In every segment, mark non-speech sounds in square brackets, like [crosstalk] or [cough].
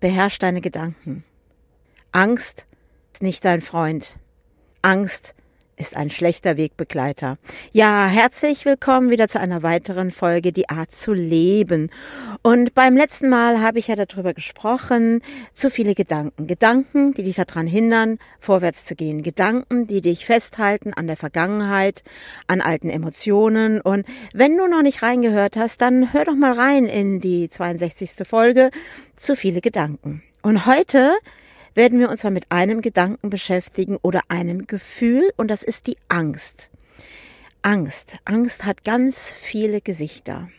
Angst beherrscht deine Gedanken. Angst ist nicht dein Freund. Angst ist ein schlechter Wegbegleiter. Ja, herzlich willkommen wieder zu einer weiteren Folge Die Art zu leben. Und beim letzten Mal habe ich ja darüber gesprochen, zu viele Gedanken. Gedanken, die dich daran hindern, vorwärts zu gehen. Gedanken, die dich festhalten an der Vergangenheit, an alten Emotionen. Und wenn du noch nicht reingehört hast, dann hör doch mal rein in die 62. Folge. Zu viele Gedanken. Und heute werden wir uns mal mit einem Gedanken beschäftigen oder einem Gefühl und das ist die Angst. Angst. Angst hat ganz viele Gesichter.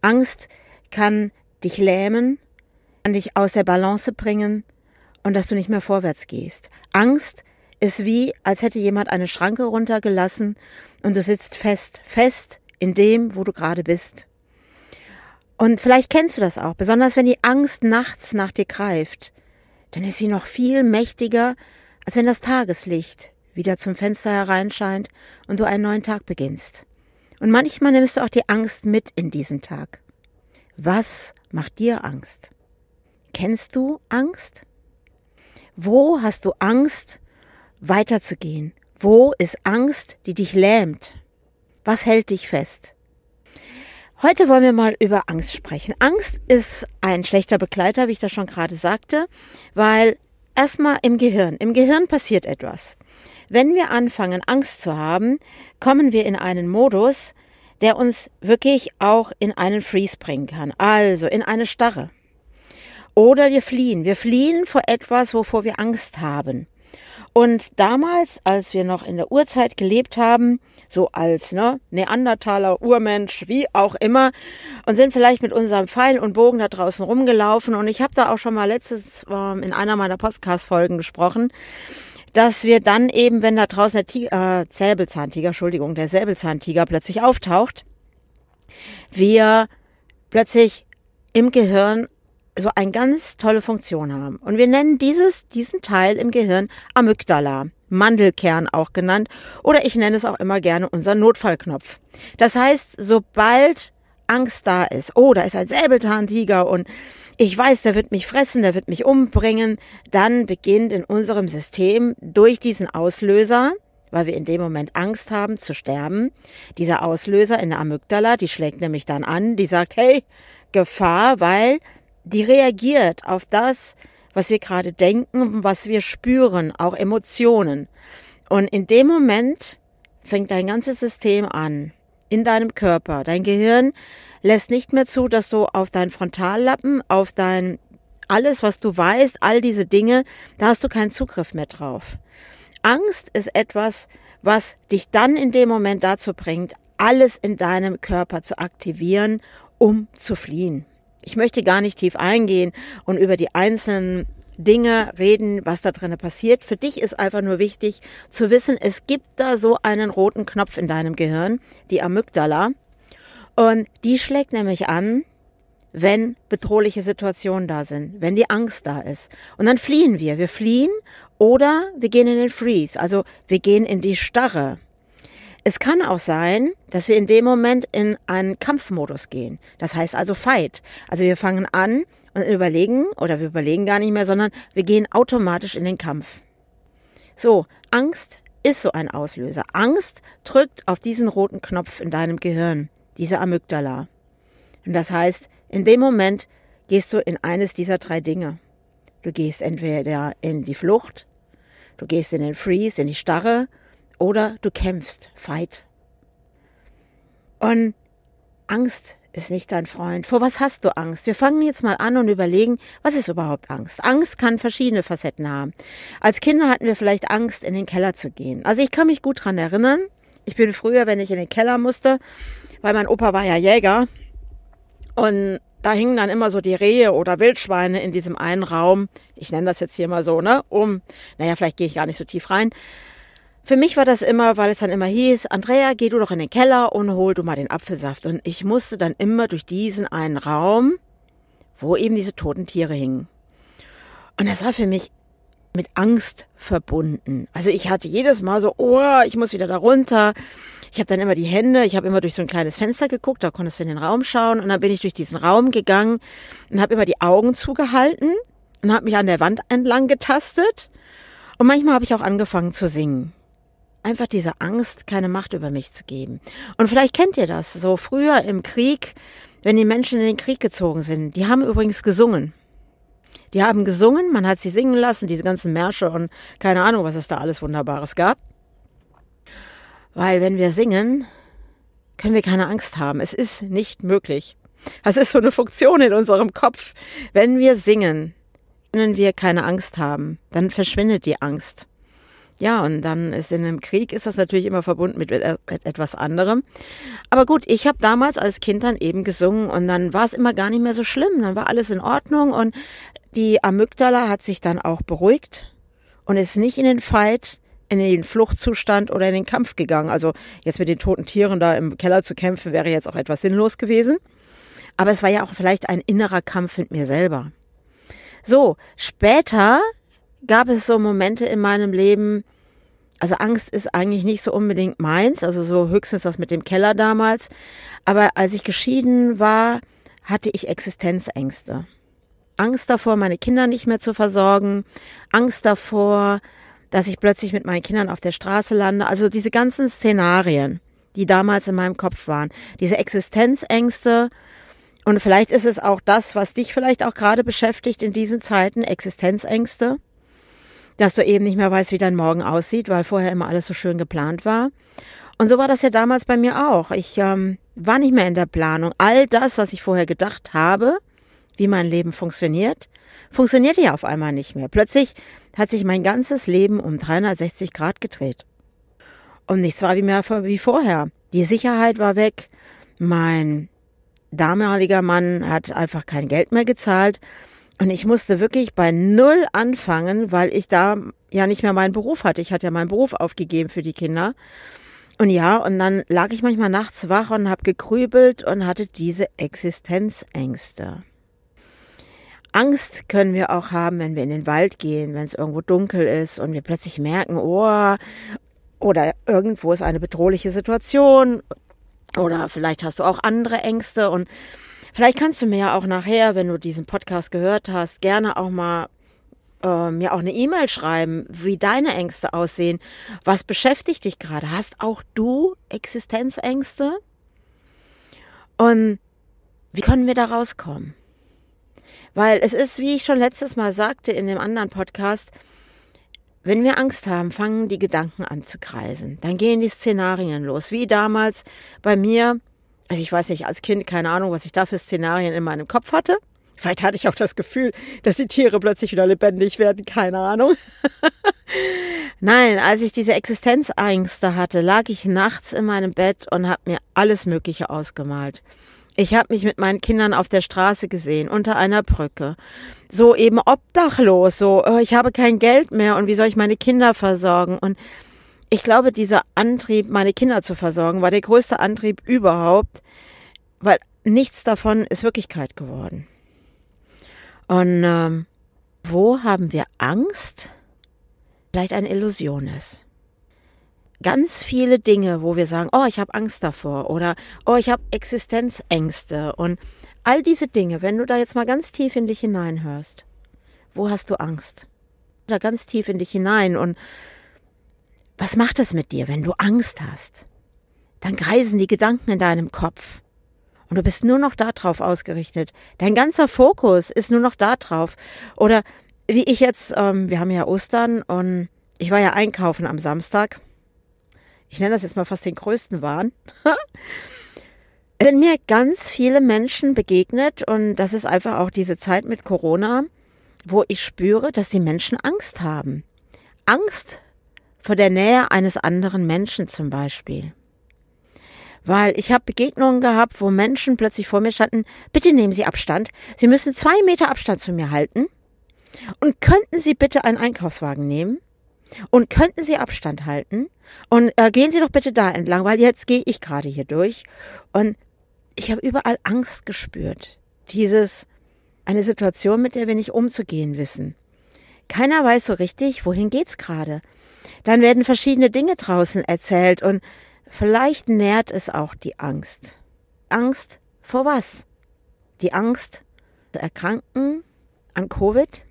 Angst kann dich lähmen, kann dich aus der Balance bringen und dass du nicht mehr vorwärts gehst. Angst ist wie, als hätte jemand eine Schranke runtergelassen und du sitzt fest, fest in dem, wo du gerade bist. Und vielleicht kennst du das auch, besonders wenn die Angst nachts nach dir greift dann ist sie noch viel mächtiger, als wenn das Tageslicht wieder zum Fenster hereinscheint und du einen neuen Tag beginnst. Und manchmal nimmst du auch die Angst mit in diesen Tag. Was macht dir Angst? Kennst du Angst? Wo hast du Angst, weiterzugehen? Wo ist Angst, die dich lähmt? Was hält dich fest? Heute wollen wir mal über Angst sprechen. Angst ist ein schlechter Begleiter, wie ich das schon gerade sagte, weil erstmal im Gehirn, im Gehirn passiert etwas. Wenn wir anfangen, Angst zu haben, kommen wir in einen Modus, der uns wirklich auch in einen Freeze bringen kann, also in eine Starre. Oder wir fliehen. Wir fliehen vor etwas, wovor wir Angst haben. Und damals, als wir noch in der Urzeit gelebt haben, so als ne, Neandertaler, Urmensch, wie auch immer, und sind vielleicht mit unserem Pfeil und Bogen da draußen rumgelaufen. Und ich habe da auch schon mal letztes äh, in einer meiner Podcast-Folgen gesprochen, dass wir dann eben, wenn da draußen der Tiger, äh, Säbelzahntiger, Entschuldigung, der Säbelzahntiger plötzlich auftaucht, wir plötzlich im Gehirn so eine ganz tolle Funktion haben. Und wir nennen dieses, diesen Teil im Gehirn Amygdala, Mandelkern auch genannt, oder ich nenne es auch immer gerne unser Notfallknopf. Das heißt, sobald Angst da ist, oh, da ist ein Säbelzahntiger und ich weiß, der wird mich fressen, der wird mich umbringen, dann beginnt in unserem System durch diesen Auslöser, weil wir in dem Moment Angst haben zu sterben, dieser Auslöser in der Amygdala, die schlägt nämlich dann an, die sagt, hey, Gefahr, weil die reagiert auf das, was wir gerade denken, was wir spüren, auch Emotionen. Und in dem Moment fängt dein ganzes System an, in deinem Körper. Dein Gehirn lässt nicht mehr zu, dass du auf deinen Frontallappen, auf dein alles, was du weißt, all diese Dinge, da hast du keinen Zugriff mehr drauf. Angst ist etwas, was dich dann in dem Moment dazu bringt, alles in deinem Körper zu aktivieren, um zu fliehen. Ich möchte gar nicht tief eingehen und über die einzelnen Dinge reden, was da drinnen passiert. Für dich ist einfach nur wichtig zu wissen, es gibt da so einen roten Knopf in deinem Gehirn, die Amygdala. Und die schlägt nämlich an, wenn bedrohliche Situationen da sind, wenn die Angst da ist. Und dann fliehen wir. Wir fliehen oder wir gehen in den Freeze, also wir gehen in die Starre. Es kann auch sein, dass wir in dem Moment in einen Kampfmodus gehen. Das heißt also Fight. Also wir fangen an und überlegen, oder wir überlegen gar nicht mehr, sondern wir gehen automatisch in den Kampf. So, Angst ist so ein Auslöser. Angst drückt auf diesen roten Knopf in deinem Gehirn, diese Amygdala. Und das heißt, in dem Moment gehst du in eines dieser drei Dinge. Du gehst entweder in die Flucht, du gehst in den Freeze, in die Starre, oder du kämpfst, fight. Und Angst ist nicht dein Freund. Vor was hast du Angst? Wir fangen jetzt mal an und überlegen, was ist überhaupt Angst? Angst kann verschiedene Facetten haben. Als Kinder hatten wir vielleicht Angst, in den Keller zu gehen. Also ich kann mich gut dran erinnern. Ich bin früher, wenn ich in den Keller musste, weil mein Opa war ja Jäger. Und da hingen dann immer so die Rehe oder Wildschweine in diesem einen Raum. Ich nenne das jetzt hier mal so, ne? Um, naja, vielleicht gehe ich gar nicht so tief rein. Für mich war das immer, weil es dann immer hieß, Andrea, geh du doch in den Keller und hol du mal den Apfelsaft. Und ich musste dann immer durch diesen einen Raum, wo eben diese toten Tiere hingen. Und das war für mich mit Angst verbunden. Also ich hatte jedes Mal so, oh, ich muss wieder da runter. Ich habe dann immer die Hände, ich habe immer durch so ein kleines Fenster geguckt, da konntest du in den Raum schauen und dann bin ich durch diesen Raum gegangen und habe immer die Augen zugehalten und habe mich an der Wand entlang getastet und manchmal habe ich auch angefangen zu singen. Einfach diese Angst, keine Macht über mich zu geben. Und vielleicht kennt ihr das, so früher im Krieg, wenn die Menschen in den Krieg gezogen sind. Die haben übrigens gesungen. Die haben gesungen, man hat sie singen lassen, diese ganzen Märsche und keine Ahnung, was es da alles Wunderbares gab. Weil wenn wir singen, können wir keine Angst haben. Es ist nicht möglich. Das ist so eine Funktion in unserem Kopf. Wenn wir singen, können wir keine Angst haben. Dann verschwindet die Angst. Ja, und dann ist in einem Krieg ist das natürlich immer verbunden mit etwas anderem. Aber gut, ich habe damals als Kind dann eben gesungen und dann war es immer gar nicht mehr so schlimm. Dann war alles in Ordnung und die Amygdala hat sich dann auch beruhigt und ist nicht in den Fight, in den Fluchtzustand oder in den Kampf gegangen. Also jetzt mit den toten Tieren da im Keller zu kämpfen, wäre jetzt auch etwas sinnlos gewesen. Aber es war ja auch vielleicht ein innerer Kampf mit mir selber. So, später gab es so Momente in meinem Leben, also Angst ist eigentlich nicht so unbedingt meins, also so höchstens das mit dem Keller damals. Aber als ich geschieden war, hatte ich Existenzängste. Angst davor, meine Kinder nicht mehr zu versorgen, Angst davor, dass ich plötzlich mit meinen Kindern auf der Straße lande. Also diese ganzen Szenarien, die damals in meinem Kopf waren, diese Existenzängste. Und vielleicht ist es auch das, was dich vielleicht auch gerade beschäftigt in diesen Zeiten, Existenzängste. Dass du eben nicht mehr weißt, wie dein Morgen aussieht, weil vorher immer alles so schön geplant war. Und so war das ja damals bei mir auch. Ich ähm, war nicht mehr in der Planung. All das, was ich vorher gedacht habe, wie mein Leben funktioniert, funktionierte ja auf einmal nicht mehr. Plötzlich hat sich mein ganzes Leben um 360 Grad gedreht. Und nichts war wie mehr wie vorher. Die Sicherheit war weg. Mein damaliger Mann hat einfach kein Geld mehr gezahlt. Und ich musste wirklich bei Null anfangen, weil ich da ja nicht mehr meinen Beruf hatte. Ich hatte ja meinen Beruf aufgegeben für die Kinder. Und ja, und dann lag ich manchmal nachts wach und habe gekrübelt und hatte diese Existenzängste. Angst können wir auch haben, wenn wir in den Wald gehen, wenn es irgendwo dunkel ist und wir plötzlich merken, oh, oder irgendwo ist eine bedrohliche Situation oder vielleicht hast du auch andere Ängste und vielleicht kannst du mir ja auch nachher, wenn du diesen Podcast gehört hast, gerne auch mal äh, mir auch eine E-Mail schreiben, wie deine Ängste aussehen. Was beschäftigt dich gerade? Hast auch du Existenzängste? Und wie können wir da rauskommen? Weil es ist, wie ich schon letztes Mal sagte in dem anderen Podcast, wenn wir Angst haben, fangen die Gedanken an zu kreisen. Dann gehen die Szenarien los. Wie damals bei mir, also ich weiß nicht, als Kind, keine Ahnung, was ich da für Szenarien in meinem Kopf hatte. Vielleicht hatte ich auch das Gefühl, dass die Tiere plötzlich wieder lebendig werden, keine Ahnung. [laughs] Nein, als ich diese Existenzängste hatte, lag ich nachts in meinem Bett und habe mir alles Mögliche ausgemalt. Ich habe mich mit meinen Kindern auf der Straße gesehen, unter einer Brücke. So eben obdachlos, so, oh, ich habe kein Geld mehr und wie soll ich meine Kinder versorgen? Und ich glaube, dieser Antrieb, meine Kinder zu versorgen, war der größte Antrieb überhaupt, weil nichts davon ist Wirklichkeit geworden. Und ähm, wo haben wir Angst? Vielleicht eine Illusion ist ganz viele Dinge, wo wir sagen, oh, ich habe Angst davor oder oh, ich habe Existenzängste und all diese Dinge, wenn du da jetzt mal ganz tief in dich hineinhörst, wo hast du Angst? Da ganz tief in dich hinein und was macht es mit dir, wenn du Angst hast? Dann kreisen die Gedanken in deinem Kopf. Und du bist nur noch darauf ausgerichtet. Dein ganzer Fokus ist nur noch darauf. Oder wie ich jetzt, ähm, wir haben ja Ostern und ich war ja einkaufen am Samstag ich nenne das jetzt mal fast den größten Wahn, [laughs] sind mir ganz viele Menschen begegnet und das ist einfach auch diese Zeit mit Corona, wo ich spüre, dass die Menschen Angst haben. Angst vor der Nähe eines anderen Menschen zum Beispiel. weil ich habe Begegnungen gehabt, wo Menschen plötzlich vor mir standen, bitte nehmen Sie Abstand, Sie müssen zwei Meter Abstand zu mir halten und könnten Sie bitte einen Einkaufswagen nehmen und könnten Sie Abstand halten und äh, gehen Sie doch bitte da entlang, weil jetzt gehe ich gerade hier durch und ich habe überall Angst gespürt. Dieses, eine Situation, mit der wir nicht umzugehen wissen. Keiner weiß so richtig, wohin geht's gerade. Dann werden verschiedene Dinge draußen erzählt und Vielleicht nährt es auch die Angst. Angst vor was? Die Angst zu erkranken an Covid?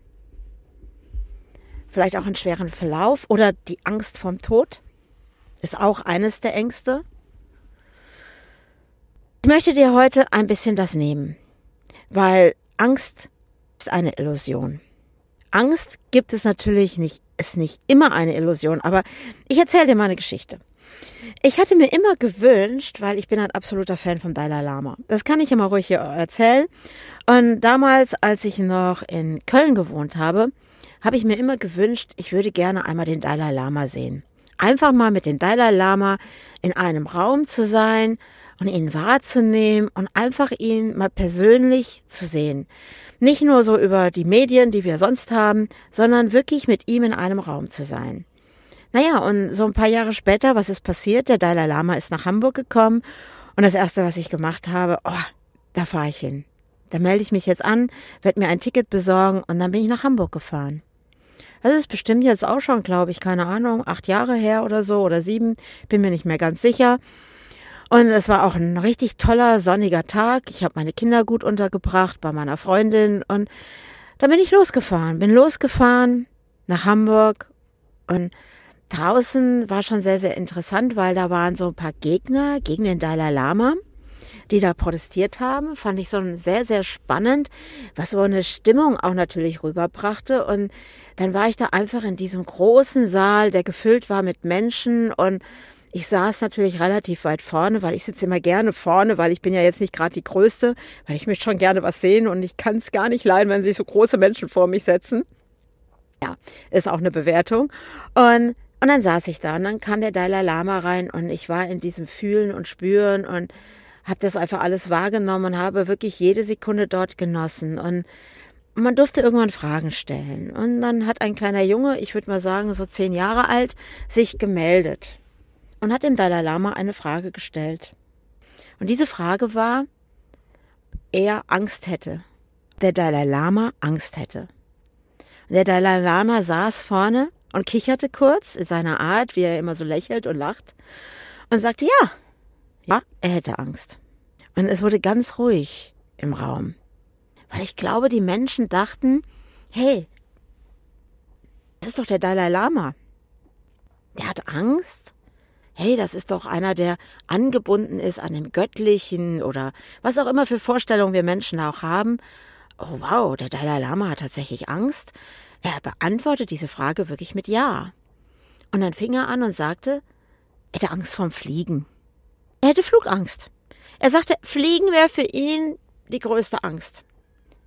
Vielleicht auch einen schweren Verlauf oder die Angst vom Tod? Ist auch eines der Ängste. Ich möchte dir heute ein bisschen das nehmen, weil Angst ist eine Illusion. Angst gibt es natürlich nicht, ist nicht immer eine Illusion, aber ich erzähle dir mal eine Geschichte. Ich hatte mir immer gewünscht, weil ich bin ein absoluter Fan vom Dalai Lama. Das kann ich immer ruhig hier erzählen. Und damals, als ich noch in Köln gewohnt habe, habe ich mir immer gewünscht, ich würde gerne einmal den Dalai Lama sehen. Einfach mal mit dem Dalai Lama in einem Raum zu sein und ihn wahrzunehmen und einfach ihn mal persönlich zu sehen. Nicht nur so über die Medien, die wir sonst haben, sondern wirklich mit ihm in einem Raum zu sein. Naja, und so ein paar Jahre später, was ist passiert? Der Dalai Lama ist nach Hamburg gekommen und das Erste, was ich gemacht habe, oh, da fahre ich hin. Da melde ich mich jetzt an, werde mir ein Ticket besorgen und dann bin ich nach Hamburg gefahren. Das ist bestimmt jetzt auch schon, glaube ich, keine Ahnung, acht Jahre her oder so oder sieben, bin mir nicht mehr ganz sicher. Und es war auch ein richtig toller, sonniger Tag. Ich habe meine Kinder gut untergebracht bei meiner Freundin und dann bin ich losgefahren. Bin losgefahren nach Hamburg und Draußen war schon sehr, sehr interessant, weil da waren so ein paar Gegner gegen den Dalai Lama, die da protestiert haben. Fand ich so sehr, sehr spannend, was so eine Stimmung auch natürlich rüberbrachte. Und dann war ich da einfach in diesem großen Saal, der gefüllt war mit Menschen und ich saß natürlich relativ weit vorne, weil ich sitze immer gerne vorne, weil ich bin ja jetzt nicht gerade die Größte, weil ich möchte schon gerne was sehen und ich kann es gar nicht leiden, wenn sich so große Menschen vor mich setzen. Ja, ist auch eine Bewertung. Und und dann saß ich da und dann kam der Dalai Lama rein und ich war in diesem Fühlen und Spüren und habe das einfach alles wahrgenommen und habe wirklich jede Sekunde dort genossen. Und man durfte irgendwann Fragen stellen. Und dann hat ein kleiner Junge, ich würde mal sagen so zehn Jahre alt, sich gemeldet und hat dem Dalai Lama eine Frage gestellt. Und diese Frage war, er Angst hätte. Der Dalai Lama Angst hätte. Und der Dalai Lama saß vorne und kicherte kurz in seiner Art, wie er immer so lächelt und lacht und sagte, ja, ja, er hätte Angst. Und es wurde ganz ruhig im Raum, weil ich glaube, die Menschen dachten, hey, das ist doch der Dalai Lama. Der hat Angst? Hey, das ist doch einer, der angebunden ist an dem Göttlichen oder was auch immer für Vorstellungen wir Menschen auch haben. Oh wow, der Dalai Lama hat tatsächlich Angst. Er beantwortet diese Frage wirklich mit Ja. Und dann fing er an und sagte, er hätte Angst vorm Fliegen. Er hätte Flugangst. Er sagte, Fliegen wäre für ihn die größte Angst.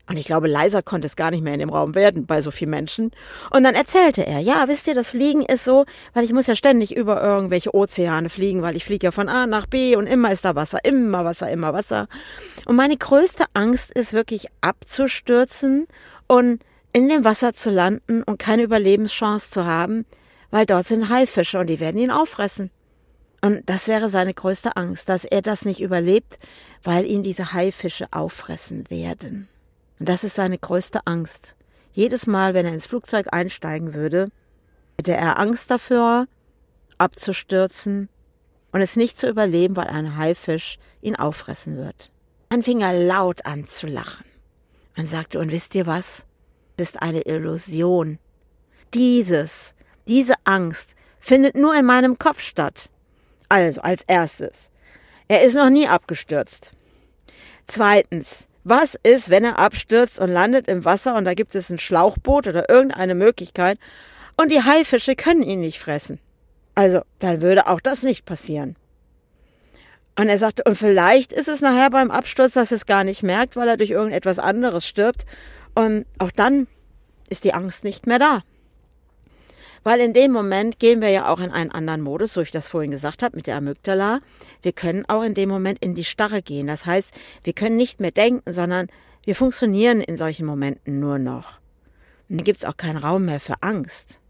Und ich glaube, leiser konnte es gar nicht mehr in dem Raum werden bei so vielen Menschen. Und dann erzählte er, ja, wisst ihr, das Fliegen ist so, weil ich muss ja ständig über irgendwelche Ozeane fliegen, weil ich fliege ja von A nach B und immer ist da Wasser, immer Wasser, immer Wasser. Und meine größte Angst ist wirklich abzustürzen und in dem Wasser zu landen und keine Überlebenschance zu haben, weil dort sind Haifische und die werden ihn auffressen. Und das wäre seine größte Angst, dass er das nicht überlebt, weil ihn diese Haifische auffressen werden. Und das ist seine größte Angst. Jedes Mal, wenn er ins Flugzeug einsteigen würde, hätte er Angst dafür, abzustürzen und es nicht zu überleben, weil ein Haifisch ihn auffressen wird. Dann fing er laut an zu lachen und sagte, und wisst ihr was? ist eine Illusion. Dieses, diese Angst findet nur in meinem Kopf statt. Also als erstes, er ist noch nie abgestürzt. Zweitens, was ist, wenn er abstürzt und landet im Wasser und da gibt es ein Schlauchboot oder irgendeine Möglichkeit und die Haifische können ihn nicht fressen? Also, dann würde auch das nicht passieren. Und er sagte, und vielleicht ist es nachher beim Absturz, dass es gar nicht merkt, weil er durch irgendetwas anderes stirbt und auch dann ist die Angst nicht mehr da. Weil in dem Moment gehen wir ja auch in einen anderen Modus, so ich das vorhin gesagt habe, mit der Amygdala. Wir können auch in dem Moment in die Starre gehen. Das heißt, wir können nicht mehr denken, sondern wir funktionieren in solchen Momenten nur noch. Und dann gibt es auch keinen Raum mehr für Angst.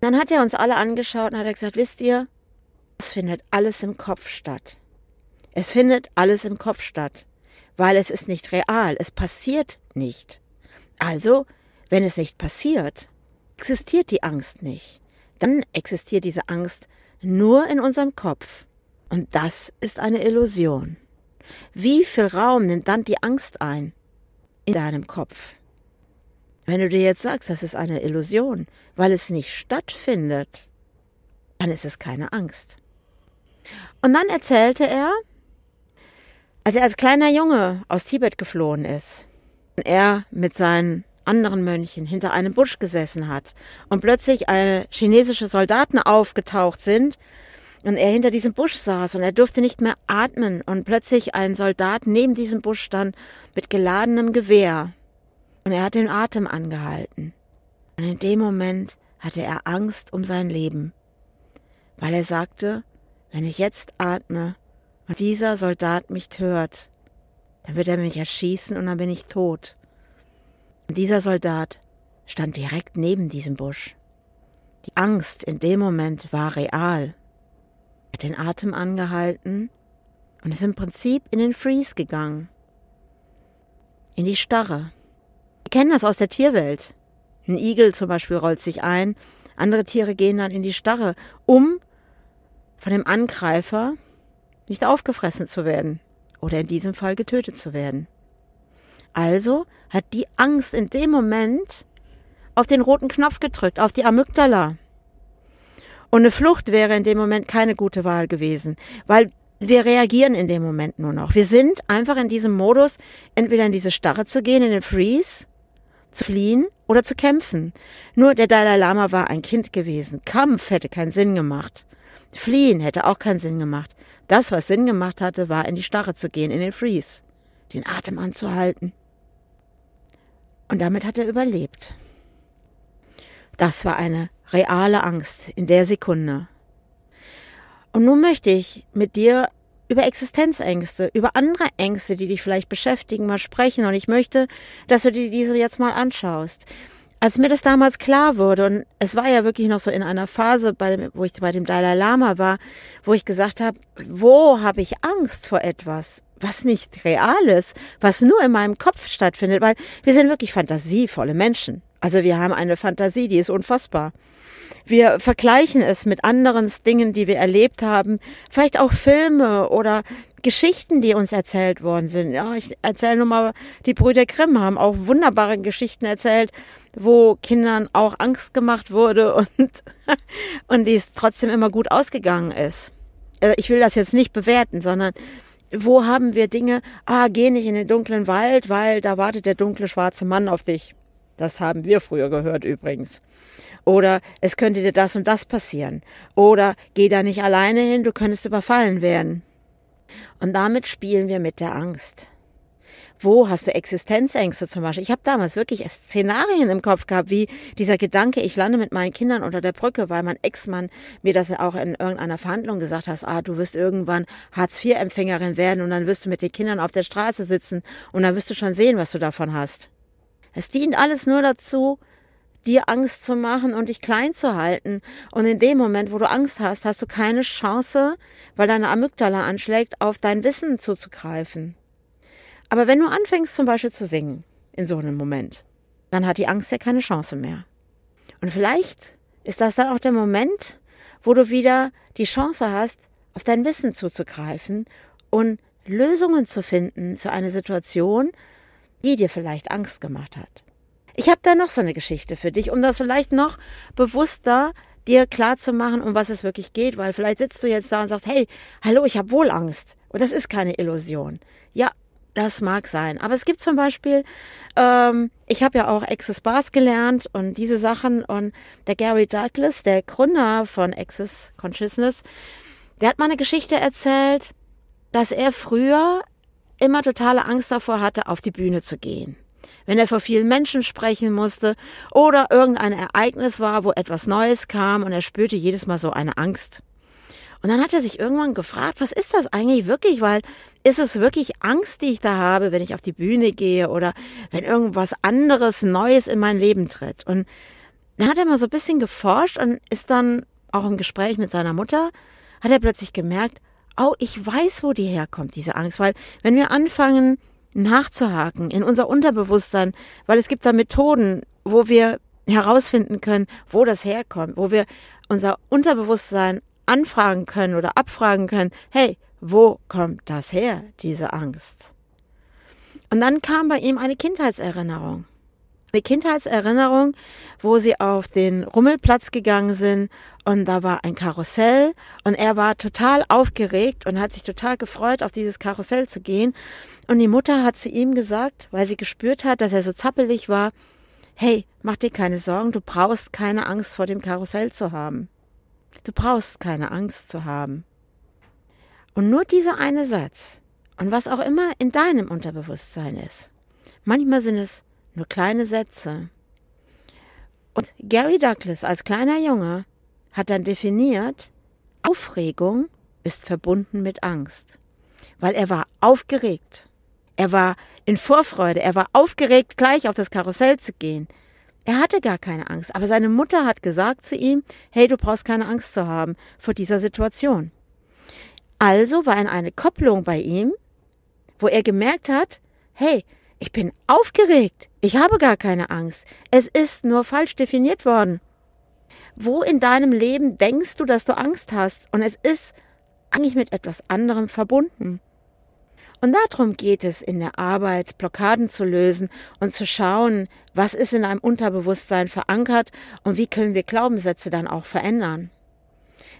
Dann hat er uns alle angeschaut und hat gesagt, wisst ihr, es findet alles im Kopf statt. Es findet alles im Kopf statt, weil es ist nicht real, es passiert nicht. Also, wenn es nicht passiert, existiert die Angst nicht. Dann existiert diese Angst nur in unserem Kopf. Und das ist eine Illusion. Wie viel Raum nimmt dann die Angst ein in deinem Kopf? Wenn du dir jetzt sagst, das ist eine Illusion, weil es nicht stattfindet, dann ist es keine Angst. Und dann erzählte er, als er als kleiner Junge aus Tibet geflohen ist er mit seinen anderen Mönchen hinter einem Busch gesessen hat und plötzlich eine chinesische Soldaten aufgetaucht sind und er hinter diesem Busch saß und er durfte nicht mehr atmen und plötzlich ein Soldat neben diesem Busch stand mit geladenem Gewehr und er hat den Atem angehalten. Und in dem Moment hatte er Angst um sein Leben, weil er sagte, wenn ich jetzt atme und dieser Soldat mich hört, dann wird er mich erschießen und dann bin ich tot. Dieser Soldat stand direkt neben diesem Busch. Die Angst in dem Moment war real. Er hat den Atem angehalten und ist im Prinzip in den Freeze gegangen. In die Starre. Wir kennen das aus der Tierwelt. Ein Igel zum Beispiel rollt sich ein, andere Tiere gehen dann in die Starre, um von dem Angreifer nicht aufgefressen zu werden oder in diesem Fall getötet zu werden. Also hat die Angst in dem Moment auf den roten Knopf gedrückt, auf die Amygdala. Und eine Flucht wäre in dem Moment keine gute Wahl gewesen, weil wir reagieren in dem Moment nur noch. Wir sind einfach in diesem Modus, entweder in diese Starre zu gehen, in den Freeze, zu fliehen oder zu kämpfen. Nur der Dalai Lama war ein Kind gewesen. Kampf hätte keinen Sinn gemacht. Fliehen hätte auch keinen Sinn gemacht. Das, was Sinn gemacht hatte, war in die Starre zu gehen, in den Freeze, den Atem anzuhalten. Und damit hat er überlebt. Das war eine reale Angst in der Sekunde. Und nun möchte ich mit dir über Existenzängste, über andere Ängste, die dich vielleicht beschäftigen, mal sprechen. Und ich möchte, dass du dir diese jetzt mal anschaust. Als mir das damals klar wurde, und es war ja wirklich noch so in einer Phase, dem, wo ich bei dem Dalai Lama war, wo ich gesagt habe, wo habe ich Angst vor etwas? Was nicht real ist, was nur in meinem Kopf stattfindet, weil wir sind wirklich fantasievolle Menschen. Also wir haben eine Fantasie, die ist unfassbar. Wir vergleichen es mit anderen Dingen, die wir erlebt haben, vielleicht auch Filme oder Geschichten, die uns erzählt worden sind. Ja, ich erzähle nur mal, die Brüder Grimm haben auch wunderbare Geschichten erzählt, wo Kindern auch Angst gemacht wurde [laughs] und, und die es trotzdem immer gut ausgegangen ist. Also ich will das jetzt nicht bewerten, sondern wo haben wir Dinge, ah, geh nicht in den dunklen Wald, weil da wartet der dunkle schwarze Mann auf dich. Das haben wir früher gehört übrigens. Oder es könnte dir das und das passieren. Oder geh da nicht alleine hin, du könntest überfallen werden. Und damit spielen wir mit der Angst. Wo hast du Existenzängste zum Beispiel? Ich habe damals wirklich Szenarien im Kopf gehabt, wie dieser Gedanke, ich lande mit meinen Kindern unter der Brücke, weil mein Ex-Mann mir das auch in irgendeiner Verhandlung gesagt hat, ah, du wirst irgendwann Hartz-IV-Empfängerin werden und dann wirst du mit den Kindern auf der Straße sitzen und dann wirst du schon sehen, was du davon hast. Es dient alles nur dazu, dir Angst zu machen und dich klein zu halten. Und in dem Moment, wo du Angst hast, hast du keine Chance, weil deine Amygdala anschlägt, auf dein Wissen zuzugreifen. Aber wenn du anfängst zum Beispiel zu singen, in so einem Moment, dann hat die Angst ja keine Chance mehr. Und vielleicht ist das dann auch der Moment, wo du wieder die Chance hast, auf dein Wissen zuzugreifen und Lösungen zu finden für eine Situation, die dir vielleicht Angst gemacht hat. Ich habe da noch so eine Geschichte für dich, um das vielleicht noch bewusster dir klar zu machen, um was es wirklich geht, weil vielleicht sitzt du jetzt da und sagst, hey, hallo, ich habe wohl Angst. Und das ist keine Illusion. Ja, das mag sein. Aber es gibt zum Beispiel, ähm, ich habe ja auch Access Bars gelernt und diese Sachen und der Gary Douglas, der Gründer von Access Consciousness, der hat mal eine Geschichte erzählt, dass er früher immer totale Angst davor hatte, auf die Bühne zu gehen. wenn er vor vielen Menschen sprechen musste oder irgendein Ereignis war, wo etwas Neues kam und er spürte jedes Mal so eine Angst. Und dann hat er sich irgendwann gefragt, was ist das eigentlich wirklich? Weil ist es wirklich Angst, die ich da habe, wenn ich auf die Bühne gehe oder wenn irgendwas anderes Neues in mein Leben tritt? Und dann hat er mal so ein bisschen geforscht und ist dann auch im Gespräch mit seiner Mutter, hat er plötzlich gemerkt, oh, ich weiß, wo die herkommt, diese Angst. Weil wenn wir anfangen nachzuhaken in unser Unterbewusstsein, weil es gibt da Methoden, wo wir herausfinden können, wo das herkommt, wo wir unser Unterbewusstsein anfragen können oder abfragen können, hey, wo kommt das her, diese Angst? Und dann kam bei ihm eine Kindheitserinnerung. Eine Kindheitserinnerung, wo sie auf den Rummelplatz gegangen sind und da war ein Karussell und er war total aufgeregt und hat sich total gefreut, auf dieses Karussell zu gehen. Und die Mutter hat zu ihm gesagt, weil sie gespürt hat, dass er so zappelig war, hey, mach dir keine Sorgen, du brauchst keine Angst vor dem Karussell zu haben. Du brauchst keine Angst zu haben. Und nur dieser eine Satz und was auch immer in deinem Unterbewusstsein ist. Manchmal sind es nur kleine Sätze. Und Gary Douglas als kleiner Junge hat dann definiert, Aufregung ist verbunden mit Angst, weil er war aufgeregt. Er war in Vorfreude, er war aufgeregt, gleich auf das Karussell zu gehen. Er hatte gar keine Angst, aber seine Mutter hat gesagt zu ihm, hey, du brauchst keine Angst zu haben vor dieser Situation. Also war eine Kopplung bei ihm, wo er gemerkt hat, hey, ich bin aufgeregt, ich habe gar keine Angst, es ist nur falsch definiert worden. Wo in deinem Leben denkst du, dass du Angst hast und es ist eigentlich mit etwas anderem verbunden? Und darum geht es in der Arbeit, Blockaden zu lösen und zu schauen, was ist in einem Unterbewusstsein verankert und wie können wir Glaubenssätze dann auch verändern.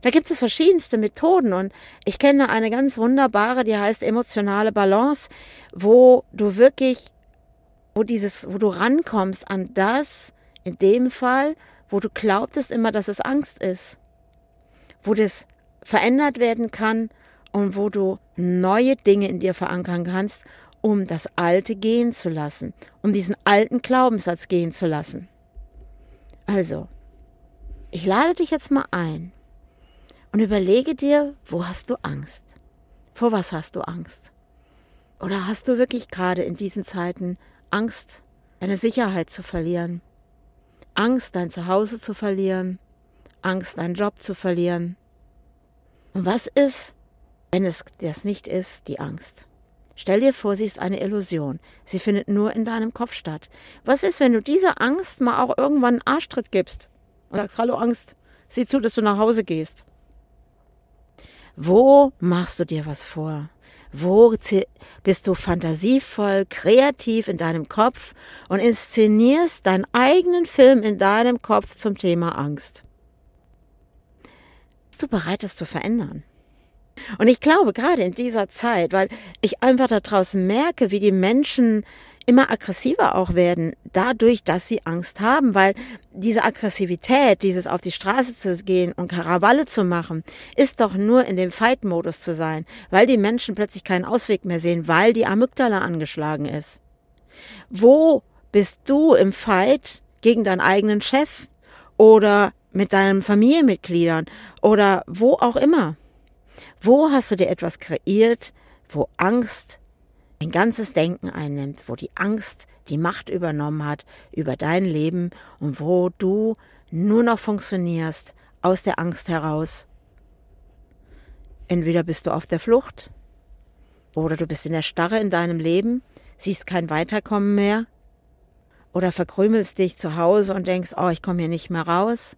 Da gibt es verschiedenste Methoden und ich kenne eine ganz wunderbare, die heißt emotionale Balance, wo du wirklich, wo dieses, wo du rankommst an das, in dem Fall, wo du glaubtest immer, dass es Angst ist, wo das verändert werden kann und wo du neue Dinge in dir verankern kannst, um das Alte gehen zu lassen, um diesen alten Glaubenssatz gehen zu lassen. Also, ich lade dich jetzt mal ein und überlege dir, wo hast du Angst? Vor was hast du Angst? Oder hast du wirklich gerade in diesen Zeiten Angst, deine Sicherheit zu verlieren? Angst, dein Zuhause zu verlieren? Angst, deinen Job zu verlieren? Und was ist, wenn es das nicht ist, die Angst. Stell dir vor, sie ist eine Illusion. Sie findet nur in deinem Kopf statt. Was ist, wenn du dieser Angst mal auch irgendwann einen Arschtritt gibst und sagst, hallo Angst, sieh zu, dass du nach Hause gehst. Wo machst du dir was vor? Wo bist du fantasievoll, kreativ in deinem Kopf und inszenierst deinen eigenen Film in deinem Kopf zum Thema Angst? Bist du bereit, es zu verändern? Und ich glaube, gerade in dieser Zeit, weil ich einfach da draußen merke, wie die Menschen immer aggressiver auch werden, dadurch, dass sie Angst haben, weil diese Aggressivität, dieses auf die Straße zu gehen und Karawalle zu machen, ist doch nur in dem Fight-Modus zu sein, weil die Menschen plötzlich keinen Ausweg mehr sehen, weil die Amygdala angeschlagen ist. Wo bist du im Fight gegen deinen eigenen Chef oder mit deinen Familienmitgliedern oder wo auch immer? Wo hast du dir etwas kreiert, wo Angst ein ganzes Denken einnimmt, wo die Angst die Macht übernommen hat über dein Leben und wo du nur noch funktionierst aus der Angst heraus. Entweder bist du auf der Flucht oder du bist in der Starre in deinem Leben, siehst kein Weiterkommen mehr oder verkrümelst dich zu Hause und denkst, oh, ich komme hier nicht mehr raus,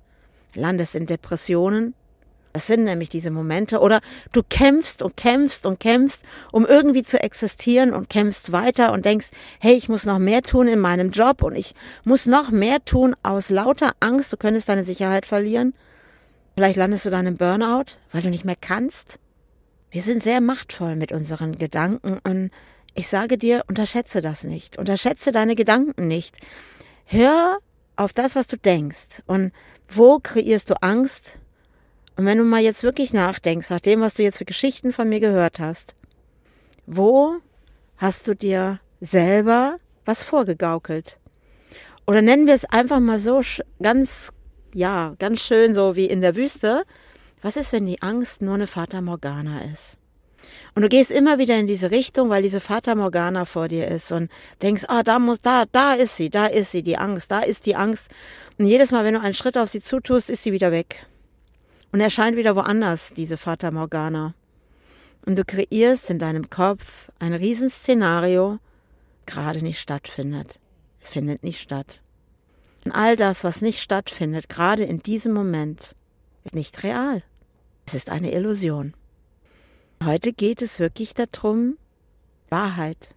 landest in Depressionen das sind nämlich diese Momente. Oder du kämpfst und kämpfst und kämpfst, um irgendwie zu existieren und kämpfst weiter und denkst, hey, ich muss noch mehr tun in meinem Job und ich muss noch mehr tun aus lauter Angst, du könntest deine Sicherheit verlieren. Vielleicht landest du dann im Burnout, weil du nicht mehr kannst. Wir sind sehr machtvoll mit unseren Gedanken und ich sage dir, unterschätze das nicht. Unterschätze deine Gedanken nicht. Hör auf das, was du denkst. Und wo kreierst du Angst? Und wenn du mal jetzt wirklich nachdenkst, nach dem, was du jetzt für Geschichten von mir gehört hast, wo hast du dir selber was vorgegaukelt. Oder nennen wir es einfach mal so ganz, ja, ganz schön so wie in der Wüste. Was ist, wenn die Angst nur eine Fata Morgana ist? Und du gehst immer wieder in diese Richtung, weil diese Fata Morgana vor dir ist und denkst, ah, da muss, da, da ist sie, da ist sie, die Angst, da ist die Angst. Und jedes Mal, wenn du einen Schritt auf sie zutust, ist sie wieder weg. Und erscheint wieder woanders, diese Fata Morgana. Und du kreierst in deinem Kopf ein Riesenszenario, gerade nicht stattfindet. Es findet nicht statt. Und all das, was nicht stattfindet, gerade in diesem Moment, ist nicht real. Es ist eine Illusion. Heute geht es wirklich darum, Wahrheit,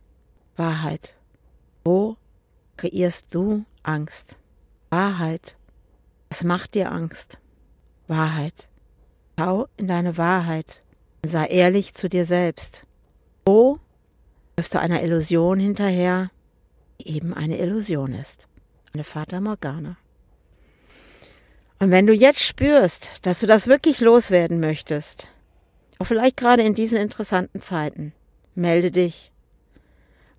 Wahrheit. Wo kreierst du Angst? Wahrheit. Was macht dir Angst? Wahrheit. Schau in deine Wahrheit sei ehrlich zu dir selbst. Wo läufst du einer Illusion hinterher, die eben eine Illusion ist? Eine Fata Morgana. Und wenn du jetzt spürst, dass du das wirklich loswerden möchtest, auch vielleicht gerade in diesen interessanten Zeiten. Melde dich.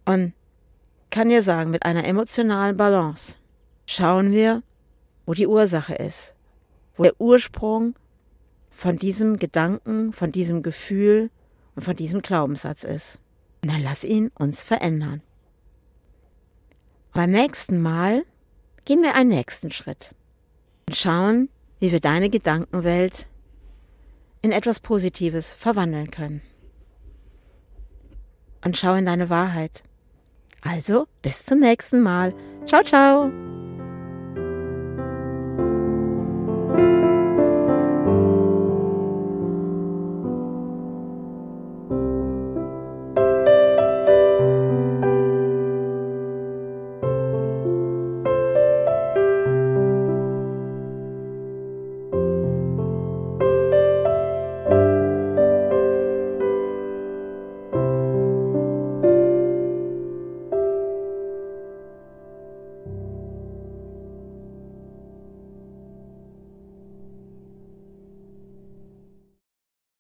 Und kann dir sagen, mit einer emotionalen Balance schauen wir, wo die Ursache ist, wo der Ursprung von diesem Gedanken, von diesem Gefühl und von diesem Glaubenssatz ist. Und dann lass ihn uns verändern. beim nächsten Mal gehen wir einen nächsten Schritt und schauen, wie wir deine Gedankenwelt in etwas Positives verwandeln können. Und schau in deine Wahrheit. Also, bis zum nächsten Mal. Ciao, ciao.